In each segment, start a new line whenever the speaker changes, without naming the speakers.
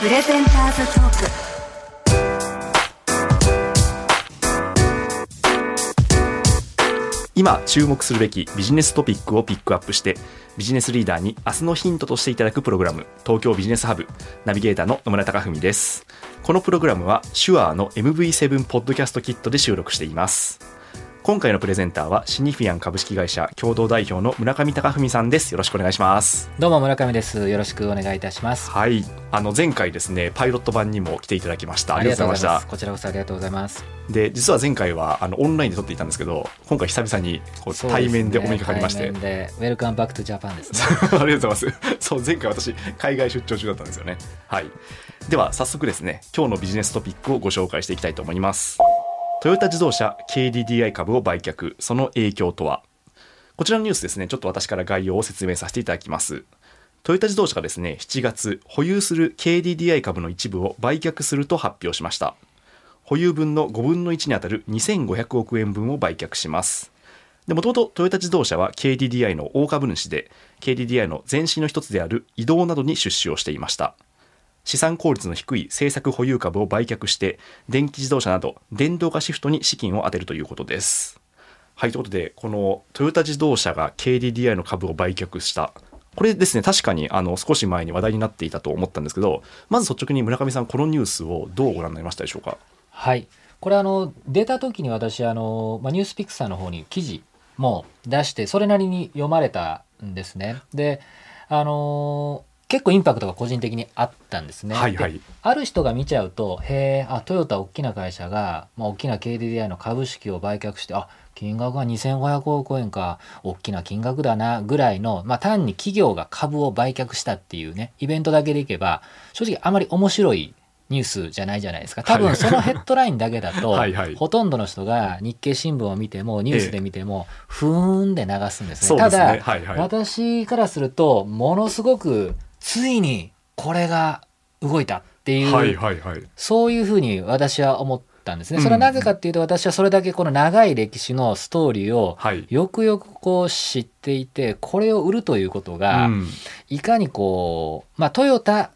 プレゼンターズトーク。
今注目するべきビジネストピックをピックアップしてビジネスリーダーに明日のヒントとしていただくプログラム東京ビジネスハブナビゲーターの野村貴文です。このプログラムは手話の MV7 ポッドキャストキットで収録しています。今回のプレゼンターはシニフィアン株式会社共同代表の村上隆文さんです。よろしくお願いします。
どうも村上です。よろしくお願いいたします。
はい。あの前回ですねパイロット版にも来ていただきました。
ありがとうございます。こちらこそありがとうございます。
で実は前回はあのオンラインで撮っていたんですけど今回久々にこう対面でお目にかかりまして、
ね、 Welcome back to Japan です、ね、
ありがとうございます。そう前回私海外出張中だったんですよね。はい。では早速ですね今日のビジネストピックをご紹介していきたいと思いますトヨタ自動車 KDDI 株を売却、その影響とは？こちらのニュースですね、ちょっと私から概要を説明させていただきます。トヨタ自動車がですね、7月、保有する KDDI 株の一部を売却すると発表しました。保有分の5分の1にあたる2500億円分を売却します。もともとトヨタ自動車は KDDI の大株主で、KDDI の前身の一つである移動などに出資をしていました。資産効率の低い政策保有株を売却して電気自動車など電動化シフトに資金を充てるということです。はいということでこのトヨタ自動車が KDDI の株を売却した。これですね確かにあの少し前に話題になっていたと思ったんですけどまず率直に村上さんこのニュースをどうご覧になりましたでしょうか？
はい。これあの出た時に私あの、ま、ニュースピクさんの方に記事も出してそれなりに読まれたんですね。であの結構インパクトが個人的にあったんですね。
はいはい、
ある人が見ちゃうと、へえ、あ、トヨタ大きな会社が、まあ、大きな KDDI の株式を売却して、あ、金額が2500億円か、大きな金額だな、ぐらいの、まあ、単に企業が株を売却したっていうね、イベントだけでいけば、正直あまり面白いニュースじゃないじゃないですか。多分そのヘッドラインだけだと、はいはい、ほとんどの人が日経新聞を見ても、ニュースで見ても、ふーんで流すんですね。ただ、はいはい、私からすると、ものすごくついにこれが動いたっていう、はいはいはい、そういうふうに私は思ったんですね。それはなぜかっていうと私はそれだけこの長い歴史のストーリーをよくよくこう知っていてこれを売るということがいかにこうまあトヨタ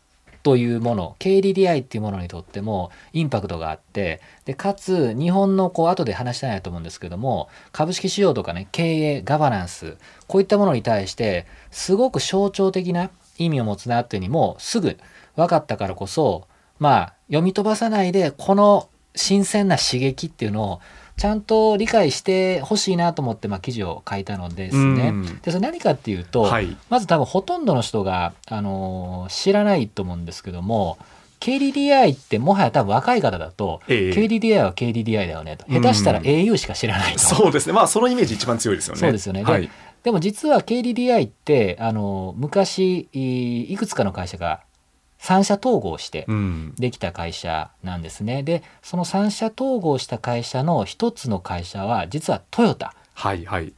というもの KDDI っていうものにとってもインパクトがあってでかつ日本のこう後で話したいなと思うんですけども株式市場とかね経営ガバナンスこういったものに対してすごく象徴的な意味を持つなっていうにもすぐ分かったからこそまあ読み飛ばさないでこの新鮮な刺激っていうのをちゃんと理解してほしいなと思って、まあ、記事を書いたのですね。でそれ何かっていうと、はい、まず多分ほとんどの人が、あのー、知らないと思うんですけども KDDI ってもはや多分若い方だと、えー、KDDI は KDDI だよねと。下手したら au しか知らないと、
そうですね。まあそのイメージ一番強いですよね。
そうですよね、はい、でも実は KDDI ってあの昔いくつかの会社が三社統合してできた会社なんですね。うん、でその三社統合した会社の一つの会社は実はトヨタの、はいはい、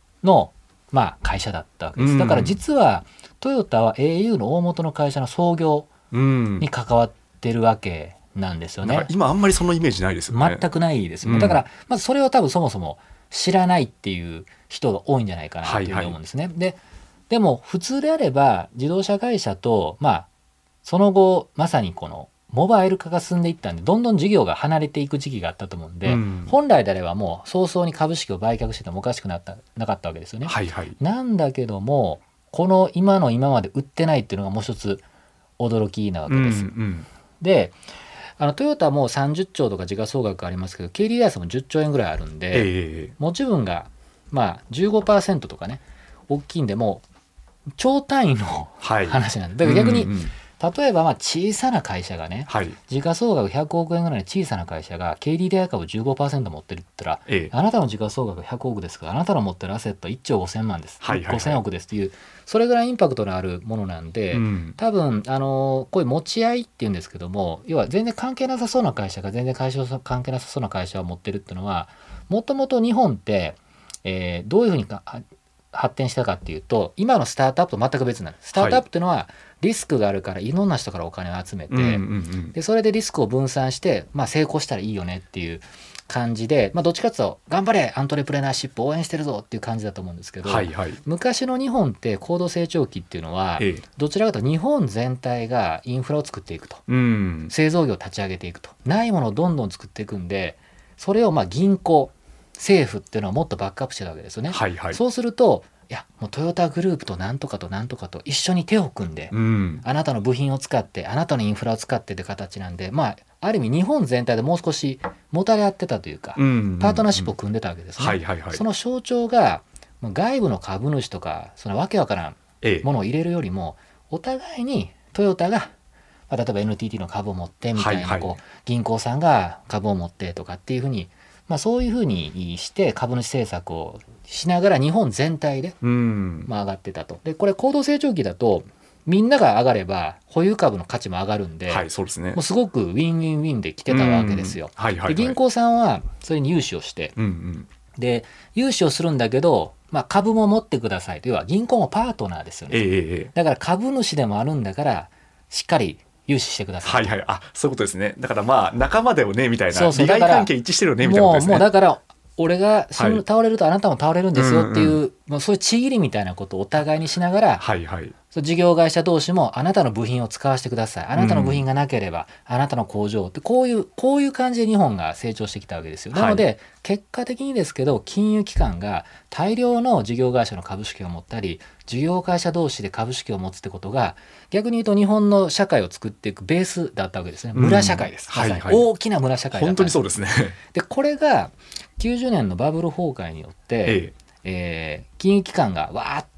まあ、会社だったわけです。だから実はトヨタは au の大元の会社の創業に関わってるわけなんですよね。
今あんまりそのイメージないですよね。
全くないですよね。だからまずそれを多分そもそも知らないっていう人が多いんじゃないかなというふうに思うんですね。はいはい、ででも普通であれば自動車会社とまあその後まさにこのモバイル化が進んでいったんでどんどん事業が離れていく時期があったと思うんで、うん、本来であればもう早々に株式を売却しててもおかしくなったなかったわけですよね。はいはい、なんだけどもこの今の今まで売ってないっていうのがもう一つ驚きなわけです。うんうん、であのトヨタも30兆とか時価総額ありますけど KDDI も10兆円ぐらいあるんで、えー、持ち分がまあ15%とかね大きいんでもう超単位の話なんで、だから逆に例えばまあ小さな会社がね
はい。
時価総額100億円ぐらいの小さな会社が KDDI 株15%持ってるって言ったら
ええ。
あなたの時価総額100億ですからあなたの持ってるアセットは1兆5000万です、
はいはいはい。
5000億ですっていうそれぐらいインパクトのあるものなんで、
うん。
多分あのこういう持ち合いっていうんですけども要は全然関係なさそうな会社が全然会社関係なさそうな会社を持ってるっていうのはもともと日本って、えーどういうふうにかは発展したかっていうと今のスタートアップと全く別なんです。スタートアップっていうのはリスクがあるからいろんな人からお金を集めて、でそれでリスクを分散して、まあ、成功したらいいよねっていう感じで、まあ、どっちかっていうと頑張れアントレプレナーシップ応援してるぞっていう感じだと思うんですけど、
はいはい。
昔の日本って高度成長期っていうのは、
ええ。
どちらかというと日本全体がインフラを作っていくと。
うん。
製造業を立ち上げていくと。ないものをどんどん作っていくんでそれをまあ銀行政府っていうのはもっとバックアップしてたわけですよね。
はいはい。
そうするといやもうトヨタグループとなんとかとなんとかと一緒に手を組んで、
うん。
あなたの部品を使ってあなたのインフラを使ってって形なんでまあある意味日本全体でもう少しもたれ合ってたというか、
うん
パートナーシップを組んでたわけですね。その象徴が外部の株主とかそのわけわからん
ええ。
ものを入れるよりもお互いにトヨタが、まあ、例えば NTT の株を持ってみたいな、こう銀行さんが株を持ってとかっていうふうに、まあ、そういうふうにして株主政策をしながら日本全体で、
うん。
まあ、上がってたと。でこれ高度成長期だとみんなが上がれば保有株の価値も上がるんで、
はいそうですね。
もうすごくウィンウィンウィンで来てたわけですよ。
うんはいはいはい。
で銀行さんはそれに融資をして
うんうん。
で融資をするんだけど、まあ、株も持ってください。と要は銀行もパートナーですよね。
ええええええ。
だから株主でもあるんだからしっかり融資してくださ。
はいいはい。あそういうことですね。だからまあ仲間だよねみたいな。
そうそう。
利害関係一致してるよねみたいなこ
もう
とですね。
もうだから俺が死ぬ、
はい。
倒れるとあなたも倒れるんですよっていう,、
うん
もうそういうちぎりみたいなことをお互いにしながら、
はいはい
そう事業会社同士もあなたの部品を使わせてください。あなたの部品がなければ、あなたの工場ってこういうこういう感じで日本が成長してきたわけですよ。なので、結果的にですけど金融機関が大量の事業会社の株式を持ったり事業会社同士で株式を持つってことが逆に言うと日本の社会を作っていくベースだったわけですね。
うん。
村社会です、
はいはい。
大きな村社会だった
本当にそうですね。
でこれが90年のバブル崩壊によって、
え。
えー金融機関がわーっと、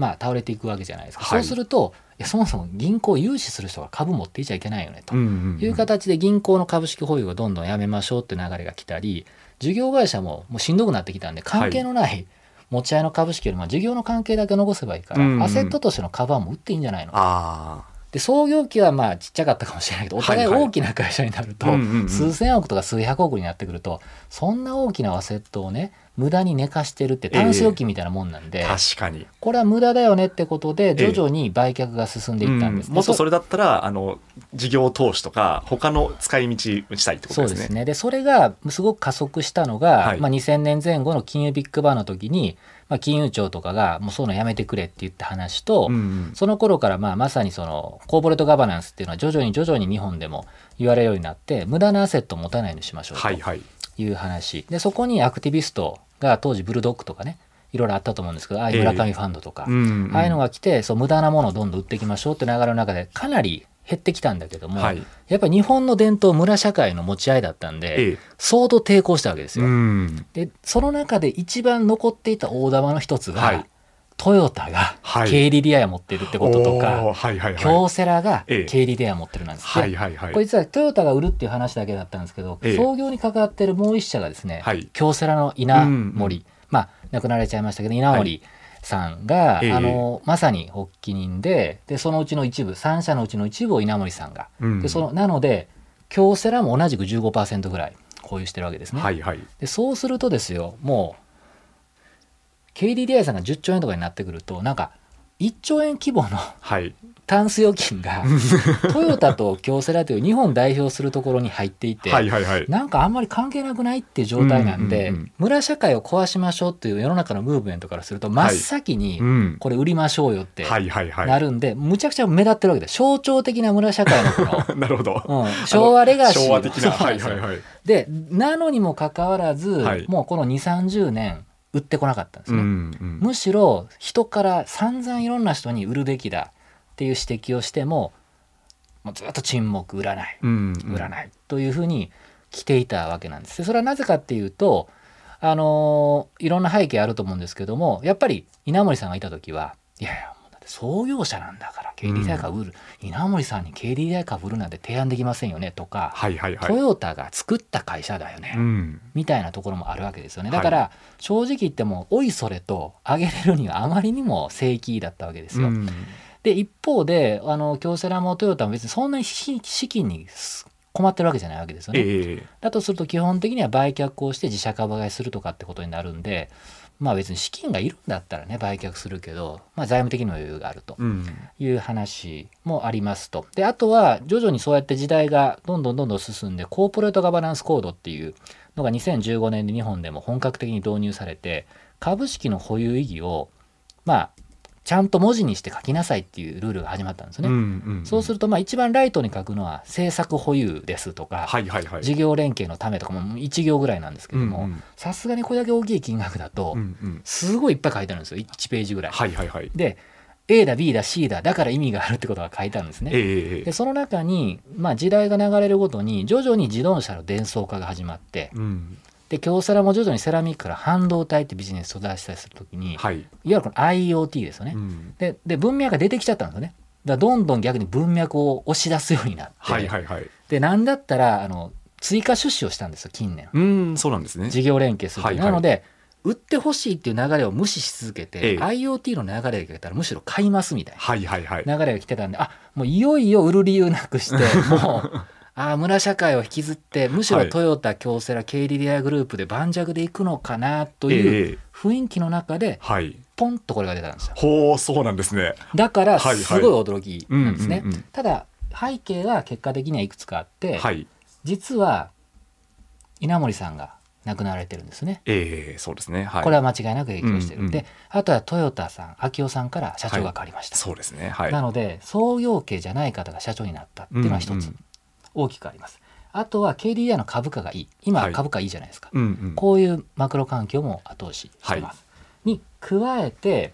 まあ、倒れていくわけじゃないですか、
はい。
そうするといやそもそも銀行を融資する人が株持っていちゃいけないよねと。いう形で銀行の株式保有をどんどんやめましょうっていう流れが来たり事業会社ももうしんどくなってきたんで関係のない持ち合いの株式よりも事業の関係だけ残せばいいから、
うんうん。
アセットとしての株はもう売っていいんじゃないの
あ
で創業期はまあちっちゃかったかもしれないけどお互い大きな会社になると、数千億とか数百億になってくるとそんな大きなアセットをね無駄に寝かしてるってタンス預金みたいなもんなんで、
あ確かに。
これは無駄だよねってことで徐々に売却が進んでいったんです、
うん。もっとそ
れ
れだったらあの事業投資とか他の使い道したいってことでね。
そうですすね。でそれがすごく加速したのが、
はい。
まあ、2000年前後の金融ビッグバンの時に、まあ、金融庁とかがもうそういうのやめてくれって言った話と、
うんうん。
その頃からまあまさにそのコーポレートガバナンスっていうのは徐々に徐々に日本でも言われるようになって無駄なアセットを持たないようにしましょう
はいはい。
という話。でそこにアクティビストが当時ブルドッグとかねいろいろあったと思うんですけどああいう村上ファンドとか、
うんうん。
ああいうのが来てそう無駄なものをどんどん売っていきましょうって流れの中でかなり減ってきたんだけども、
はい。
やっぱり日本の伝統村社会の持ち合いだったんで、
ええ。
相当抵抗したわけですよ。
うん。
でその中で一番残っていた大玉の一つが、
はい。
トヨタが
はい。
KDDI を持ってるってこととか、
はいはいはい。
京セラが
ええ。
KDDI を持ってるなんです、
はいはいはい。
これ実はトヨタが売るっていう話だけだったんですけど、
ええ。
創業に関わってるもう一社がですね、
はい。
京セラの稲
うん
森、まあ亡くなられちゃいましたけど稲森さんが、
ええ。
あのまさに発起人ででそのうちの一部3社のうちの一部を稲森さんが、
うん。
でそのなので京セラも同じく15%ぐらい保有してるわけですね。
はいはい。
でそうするとですよもう KDDI さんが10兆円とかになってくるとなんか1兆円規模の
はい。
タンス預金が トヨタと京セラという日本代表するところに入っていて、
はい
なんかあんまり関係なくないっていう状態なんで、
うんうんうん。
村社会を壊しましょうっていう世の中のムーブメントからすると真っ先に
うん。
これ売りましょうよって
はいはいはい。
なるんで、むちゃくちゃ目立ってるわけで象徴的な村社会のこの
なるほど、
うん、昭和レガシー
昭和的な。
なのにもかかわらず、
はい。
もうこの2 3 0年売ってこなかったんですね、
うんうん。
むしろ人から散々いろんな人に売るべきだっていう指摘をしてももうずっと沈黙売らない
うんうん。
売らないというふうに来ていたわけなんです。でそれはなぜかっていうとあのーいろんな背景あると思うんですけどもやっぱり稲森さんがいた時はいやいや創業者なんだから KDDI 株売る、稲森さんに KDDI 株売るなんて提案できませんよねとか、
はいはいはい。
トヨタが作った会社だよね、
うん。
みたいなところもあるわけですよ。ね
はい。
だから正直言ってもおいそれと上げれるにはあまりにも正規だったわけですよ。
うん。
で一方であの京セラもトヨタも別にそんなに資資金に困ってるわけじゃないわけですよね。
ええ。
だとすると基本的には売却をして自社株買いするとかってことになるんでまあ別に資金がいるんだったらね売却するけど、まあ、財務的な余裕があると
うん
いう話もありますと。であとは徐々にそうやって時代がどんどんどんどん進んでコーポレートガバナンスコードっていうのが2015年で日本でも本格的に導入されて株式の保有意義をまあちゃんと文字にして書きなさいっていうルールが始まったんですね。
うんうん
そうするとまあ一番ライトに書くのは政策保有ですとか、
はいはいはい。
事業連携のためとかも1行ぐらいなんですけども
うんうん。
さすがにこれだけ大きい金額だと
うんうん。
すごいいっぱい書いてあるんですよ。1ページぐらい。
はいはいはい。
で A だ B だ C だだから意味があるってことが書いてあるんですね。
ええ
でその中に、まあ、時代が流れるごとに徐々に自動車の伝送化が始まって
うん
で京セラも徐々にセラミックから半導体ってビジネスを出したりするときに、い、わ
はい
ゆるこの IoT ですよね。
うん。
でで文脈が出てきちゃったんですよね。だどんどん逆に文脈を押し出すようになって、
はいはいはい。
でなんだったらあの追加出資をしたんですよ近年。
うんそうなんですね。
事業連携すると、
はいはい。
なので売ってほしいっていう流れを無視し続けて、
ええ。
IoT の流れが来たらむしろ買いますみたいな
はいはいはい。
流れが来てたんであもういよいよ売る理由なくして もうあー村社会を引きずってむしろ
はい。
トヨタ京セラ KDDI グループで盤石でいくのかなという
ええ
雰囲気の中で
はい。
ポンとこれが出たんですよ。
ほうそうなんですね。
だから
はいはい。
すごい驚きなんですね、ただ背景は結果的にはいくつかあって、
はい。
実は稲森さんが亡くなられてるんですね。
ええそうですね。はい。
これは間違いなく影響してる、
うんうん
であとはトヨタさん秋夫さんから社長が変わりました、
そうですね。はい。
なので創業家じゃない方が社長になったっていうのは一つ。
うんうん
大きくあります、あとは KDDI の株価がいい。今
は
はい。株価いいじゃないですか、
うんうん。
こういうマクロ環境も後押ししてます、に加えて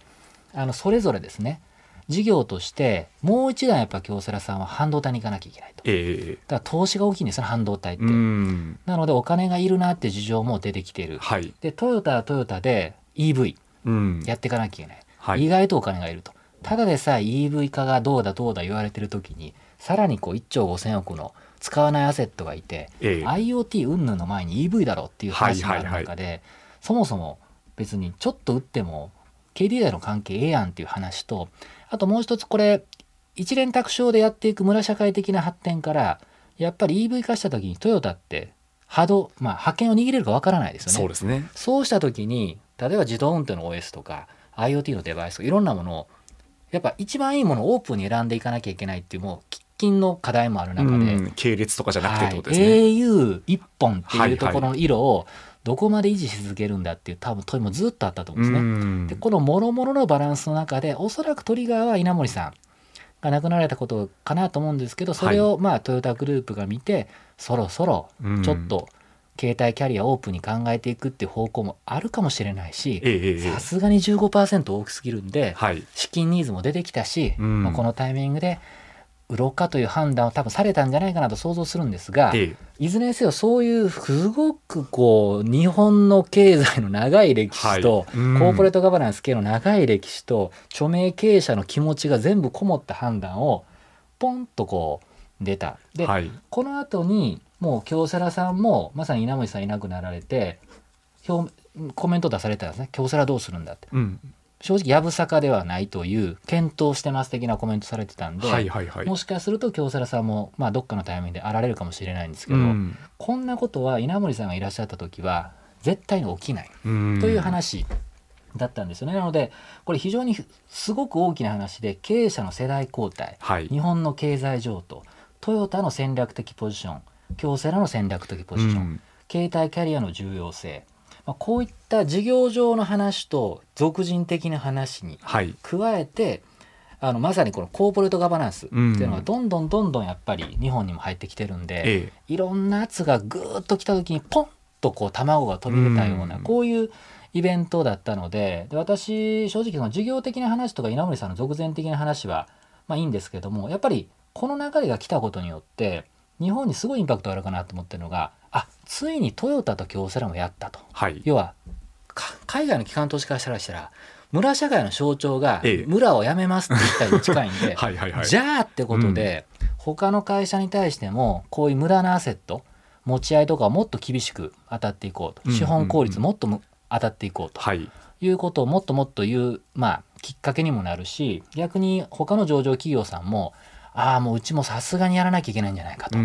あのそれぞれですね事業としてもう一段やっぱ京セラさんは半導体に行かなきゃいけないと。
ええ
だから投資が大きいんですよね半導体って、
うん。
なのでお金がいるなって事情も出てきている。
はい。
でトヨタはトヨタで EV
うん。
やっていかなきゃいけない、
はい。
意外とお金がいると。ただでさえ EV 化がどうだどうだ言われてる時にさらにこう1兆5,000億の使わないアセットがいて、
ええ。
IoT 云々の前に EV だろうっていう話がある
はいはい
中で、そもそも別にちょっと打っても KDDI の関係ええやんっていう話とあともう一つこれ一連卓上でやっていく村社会的な発展からやっぱり EV 化した時にトヨタって波動まあ覇権を握れるかわからないですよね。
そうですね。
そうした時に例えば自動運転の OS とか IoT のデバイスとかいろんなものをやっぱ一番いいものをオープンに選んでいかなきゃいけないっていうもう喫緊の課題もある中で、
うん系列とかじゃなくてとです
はい。
ね
au 一本って
はいいう
ところの色をどこまで維持し続けるんだっていう多分問いもずっとあったと思うんですね。
うん。
でこの諸々のバランスの中でおそらくトリガーは稲森さんが亡くなられたことかなと思うんですけどそれをまあトヨタグループが見てそろそろ
うん。
ちょっと携帯キャリアオープンに考えていくっていう方向もあるかもしれないしさすがに15%大きすぎるんで
はい。
資金ニーズも出てきたし、
うん。
まあこのタイミングで売ろうかという判断を多分されたんじゃないかなと想像するんですが、
ええ。
いずれにせよそういうすごくこう日本の経済の長い歴史と、
はい。うん。
コーポレートガバナンス系の長い歴史と著名経営者の気持ちが全部こもった判断をポンとこう出た。で、
はい。
この後にもう京セラさんもまさに稲森さんいなくなられて表コメント出されたんですね。京セラどうするんだって。
うん
正直やぶさかではないという検討してます的なコメントされてたんで、
はいはいはい。
もしかすると京セラさんも、まあ、どっかのタイミングであられるかもしれないんですけど、
うん。
こんなことは稲森さんがいらっしゃった時は絶対に起きない
うん。
という話だったんですよね。なのでこれ非常にすごく大きな話で経営者の世代交代
はい。
日本の経済上とトヨタの戦略的ポジション京セラの戦略的ポジション、
うん。
携帯キャリアの重要性、まあ、こういった事業上の話と俗人的な話に
はい。
加えてあのまさにこのコーポレートガバナンスっていうのが
うん。
どんどんどんどんやっぱり日本にも入ってきてるんで、
ええ。
いろんな圧がぐーっと来た時にポンとこう卵が飛び出たような
うん。
こういうイベントだったのでで私正直その事業的な話とか稲森さんの俗前的な話はまあいいんですけどもやっぱりこの流れが来たことによって日本にすごいインパクトあるかなと思ってるのがあついにトヨタと京セラもやったと。
はい。
要はか海外の機関投資家からしたら村社会の象徴が
ええ。
村を辞めますって言ったりに近いんで、
はいはいはい。
じゃあってことで、他の会社に対してもこういう無駄なアセット持ち合いとかをもっと厳しく当たっていこうと、
うん
資本効率もっとむ当たっていこうと
はい。
いうことをもっともっと言う、まあ、きっかけにもなるし逆に他の上場企業さんもああもううちもさすがにやらなきゃいけないんじゃないかと。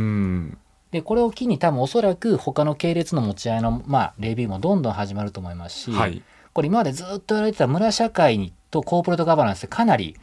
うん
でこれを機に多分おそらく他の系列の持ち合いの、まあ、レビューもどんどん始まると思いますし、
はい。
これ今までずっと言われてた村社会とコーポレートガバナンスってかなり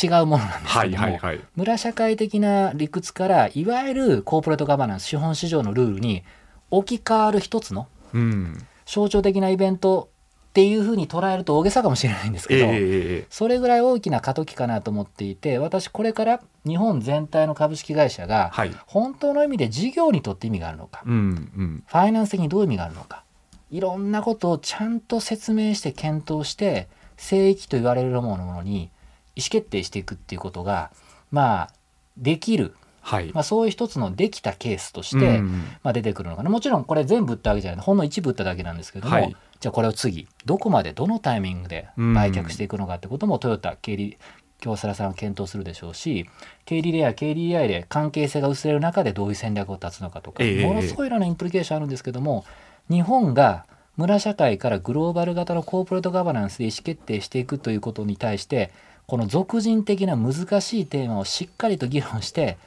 違うものなんです
は
けども、
いはいはい。
村社会的な理屈からいわゆるコーポレートガバナンス資本市場のルールに置き換わる一つの
うん。
象徴的なイベントっていうふうに捉えると大げさかもしれないんですけど、
ええええ
それぐらい大きな過渡期かなと思っていて私これから日本全体の株式会社が
はい。
本当の意味で事業にとって意味があるのか、
うんうん。
ファイナンス的にどういう意味があるのかいろんなことをちゃんと説明して検討して聖域と言われるものに意思決定していくっていうことがまあできる、
はい。
まあ、そういう一つのできたケースとして、
うん。
まあ、出てくるのかな。もちろんこれ全部売ったわけじゃない。ほんの一部売っただけなんですけども、
はい
じゃあこれを次どこまでどのタイミングで売却していくのかってこともトヨタ経理京セラさんは検討するでしょうし KDDI や KDDI で関係性が薄れる中でどういう戦略を立つのかとか、
ええ
ものすごいいろんなインプリケーションあるんですけども日本が村社会からグローバル型のコーポレートガバナンスで意思決定していくということに対してこの俗人的な難しいテーマをしっかりと議論して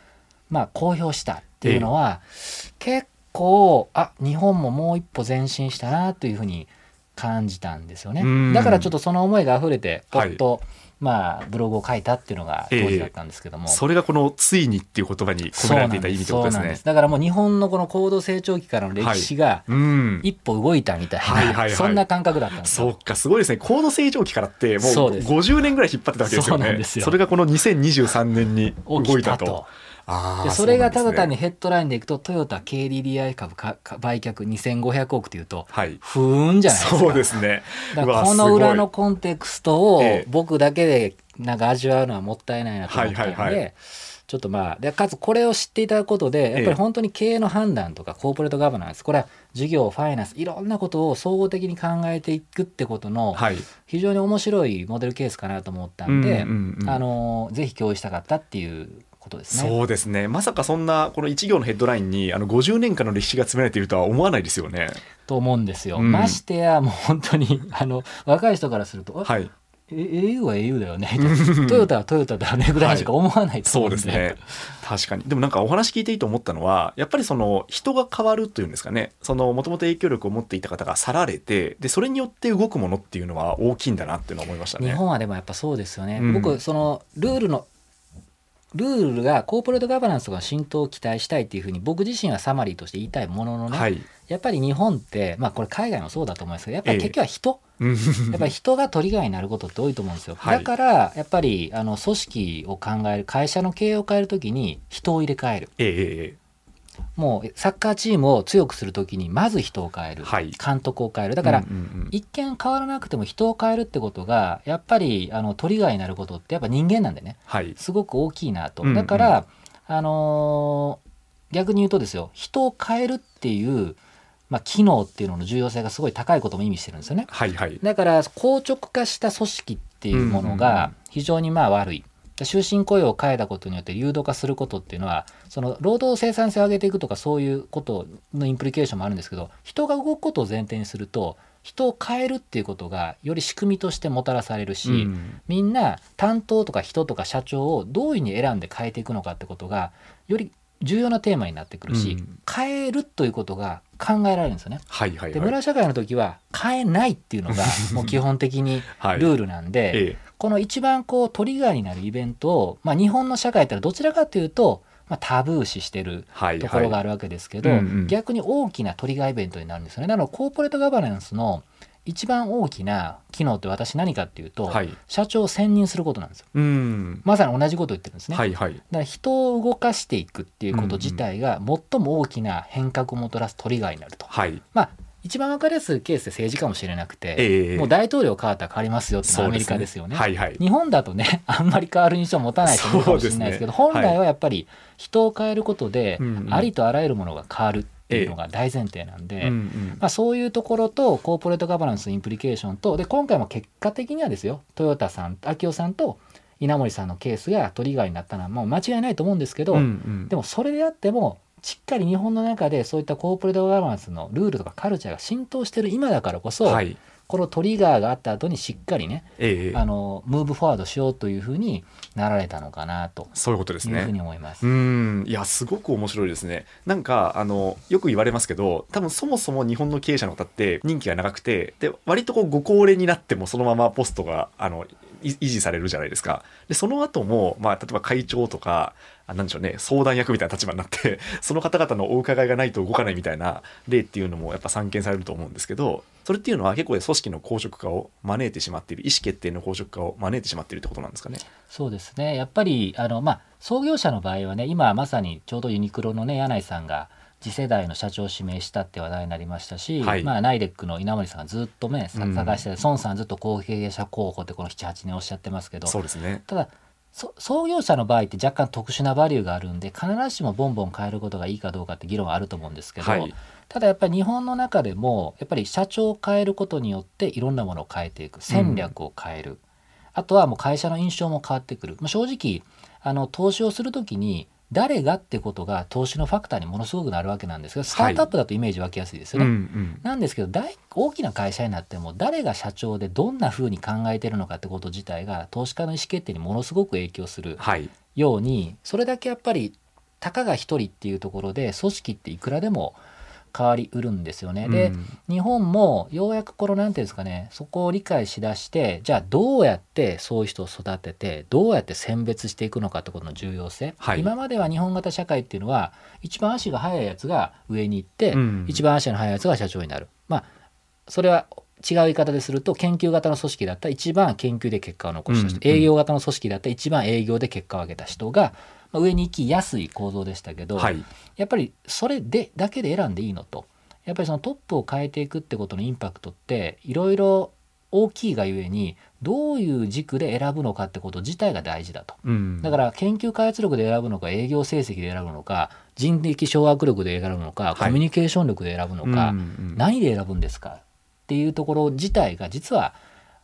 まあ公表したっていうのは、結構あ日本ももう一歩前進したなというふうに感じたんですよね。
うん。
だからちょっとその思いが溢れてポッと、まあブログを書いたっていうのが当時だったんですけども、
それがこの「ついに」っていう言葉に込められていた意味ってことです。ね。
だからもう日本のこの高度成長期からの歴史が
うん。
一歩動いたみたいな、
はいはいはい。
そんな感覚だったんですよ。
そうかすごいですね。高度成長期からってもう
そうです。
50年ぐらい引っ張ってたわけですよね。
そうなんですよ。
それがこの2023年に動
起
いたと
でそれがただ単にヘッドラインでいくとトヨタ KDDI 株かか売却2500億というと
はい。
ふーんじゃないですか。
そうですね。
だから
うわ
この裏のコンテクストを
ええ。
僕だけでなんか味わうのはもったいないなと思ったので、
はいはいはい。
ちょっとまあでかつこれを知っていただくことでやっぱり本当に経営の判断とかコーポレートガバナンスこれは事業ファイナンスいろんなことを総合的に考えていくってことの
はい。
非常に面白いモデルケースかなと思ったんで、あのぜひ共有したかったっていうことですね。
そうですね。まさかそんなこの一行のヘッドラインにあの50年間の歴史が詰められているとは思わないですよね。
と思うんですよ。
うん。
ましてやもう本当に あの若い人からすると、
はい。
え au は au だよね。トヨタはトヨタだよね。ぐらいしか思わないと
そう
思うんで,、
ですね。確かに。でもなんかお話聞いていいと思ったのはやっぱりその人が変わるというんですかね。そのもともと影響力を持っていた方が去られてでそれによって動くものっていうのは大きいんだなっていうのは思いましたね。
日本はでもやっぱそうですよね、
うん。
僕そのルールのルールがコーポレートガバナンスとかの浸透を期待したいっていうふうに僕自身はサマリーとして言いたいもののね、
はい。
やっぱり日本ってまあこれ海外もそうだと思いますけどやっぱり結局は人、
うん。
やっぱり人がトリガーになることって多いと思うんですよ、
はい。
だからやっぱりあの組織を考える会社の経営を変えるときに人を入れ替える。
ええええ
もうサッカーチームを強くするときにまず人を変える、
はい。
監督を変える。だから、
うんうんうん。
一見変わらなくても人を変えるってことがやっぱりあのトリガーになることってやっぱ人間なんでね。
はい。
すごく大きいなと。
うんうん。
だから、あのー逆に言うとですよ。人を変えるっていう、まあ、機能っていうのの重要性がすごい高いことも意味してるんですよね。
はいはい。
だから硬直化した組織っていうもの
うんうんうん。
が非常にまあ悪い終身雇用を変えたことによって流動化することっていうのはその労働生産性を上げていくとかそういうことのインプリケーションもあるんですけど人が動くことを前提にすると人を変えるっていうことがより仕組みとしてもたらされるし、
うん。
みんな担当とか人とか社長をどういうふうに選んで変えていくのかってことがより重要なテーマになってくるし、
うん。
変えるということが考えられるんですよね。
はいはいはい。
で村社会の時は変えないっていうのが もう基本的に
はい。
ルールなんで、
ええ
この一番こうトリガーになるイベントを、まあ、日本の社会ってどちらかというと、まあ、タブー視してる
はい
ところがあるわけですけど、
はいうんうん
逆に大きなトリガーイベントになるんですよね。なのでコーポレートガバナンスの一番大きな機能って私何かっていうと、
はい
社長を選任することなんですよ。
うん
まさに同じことを言ってるんですね。
はいはい
だから人を動かしていくっていうこと自体が最も大きな変革をもたらすトリガーになると。
はい
まあ一番わかりやすいケースで政治かもしれなくて、
ええ
もう大統領変わったら変わりますよってアメリカですよね。
はいはい。
日本だとねあんまり変わる印象を持たないと思うかもしれないですけど
ね。
本来はやっぱり人を変えることで、
うんうん
ありとあらゆるものが変わるっっていうのが大前提なんで、
うんうん
まあ、そういうところとコーポレートガバナンスのインプリケーションとで今回も結果的にはですよトヨタさん秋夫さんと稲森さんのケースがトリガーになったのはもう間違いないと思うんですけど、
うんうん。
でもそれであってもしっかり日本の中でそういったコーポレートガバナンスのルールとかカルチャーが浸透してる今だからこそ、
はい。
このトリガーがあった後にしっかりね
ええ。
あのムーブフォワードしようというふうになられたのかなと
そういうことですね。
いうふうに思います。
うん。いやすごく面白いですね。なんかあのよく言われますけど多分そもそも日本の経営者の方って任期が長くてで割とこうご高齢になってもそのままポストがあのい維持されるじゃないですか。でその後もまあ例えば会長とかあなんでしょうね。相談役みたいな立場になって その方々のお伺いがないと動かないみたいな例っていうのもやっぱ散見されると思うんですけどそれっていうのは結構組織の公職化を招いてしまっている意思決定の公職化を招いてしまっているってことなんですかね。
そうですね。やっぱりあの、まあ、創業者の場合はね今まさにちょうどユニクロのね柳井さんが次世代の社長を指名したって話題になりましたし、
はい。
まあ、ナイレックの稲森さんがずっとね探して孫さんずっと後継者候補ってこの78年おっしゃってますけど
そうですね。
ただそ創業者の場合って若干特殊なバリューがあるんで必ずしもボンボン変えることがいいかどうかって議論はあると思うんですけど、
はい。
ただやっぱり日本の中でもやっぱり社長を変えることによっていろんなものを変えていく。戦略を変える、あとはもう会社の印象も変わってくる、まあ、正直あの投資をするときに誰がってことが投資のファクターにものすごくなるわけなんですけどスタートアップだとイメージ湧きやすいですよ
うん
ね。
うん。
なんですけど大大きな会社になっても誰が社長でどんなふうに考えてるのかってこと自体が投資家の意思決定にものすごく影響する
はい。
ようにそれだけやっぱりたかが一人っていうところで組織っていくらでも変わりうるんですよね。で、
うん。
日本もようやくこの何ていうんですかねそこを理解しだしてじゃあどうやってそういう人を育ててどうやって選別していくのかってことの重要性、
はい。
今までは日本型社会っていうのは一番足が速いやつが上に行って、
うん。
一番足の速いやつが社長になる。まあそれは違う言い方ですると研究型の組織だったら一番研究で結果を残した人、
うんうん。
営業型の組織だったら一番営業で結果を上げた人が、まあ上に行きやすい構造でしたけど、
はい。
やっぱりそれでだけで選んでいいのと。やっぱりそのトップを変えていくってことのインパクトっていろいろ大きいがゆえにどういう軸で選ぶのかってこと自体が大事だと。
うん。
だから研究開発力で選ぶのか営業成績で選ぶのか人的掌握力で選ぶのか、
い。
コミュニケーション力で選ぶのか、
うんうん
何で選ぶんですかっていうところ自体が実は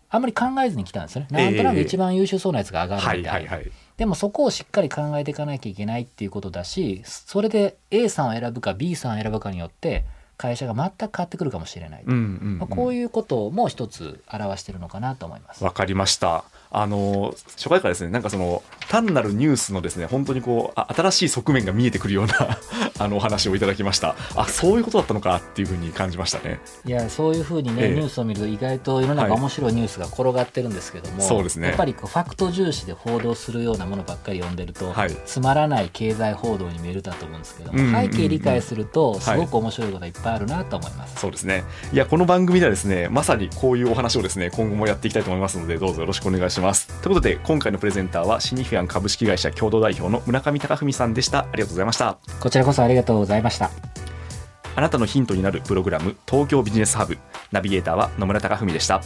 あんまり考えずに来たんですよね。なんとなく一番優秀そうなやつが上がるみた
はいい
な。でもそこをしっかり考えていかなきゃいけないっていうことだしそれで A さんを選ぶか B さんを選ぶかによって会社が全く変わってくるかもしれない、
うんうん
まあ、こういうことも一つ表してるのかなと思います。
わかりました。あの初回からですねなんかその単なるニュースのですね本当にこうあ新しい側面が見えてくるような あのお話をいただきました。あそういうことだったのかっていうふうに感じましたね。
いやそういうふうにね、
ええ。
ニュースを見ると意外と世の中
はい。
面白いニュースが転がってるんですけども、
そうですね。
やっぱりこうファクト重視で報道するようなものばっかり読んでると、
はい。
つまらない経済報道に見えるだと思うんですけども、
うんうんうん。
背景理解するとす
はい。
ごく面白いことがいっぱいあるなと思います。
そうですね。いやこの番組ではですねまさにこういうお話をですね今後もやっていきたいと思いますのでどうぞよろしくお願いしますということで今回のプレゼンターはシニフィアン株式会社共同代表の村上隆文さんでした。ありがとうございました。
こちらこそありがとうございました。
あなたのヒントになるプログラム東京ビジネスハブ。ナビゲーターは野村貴文でした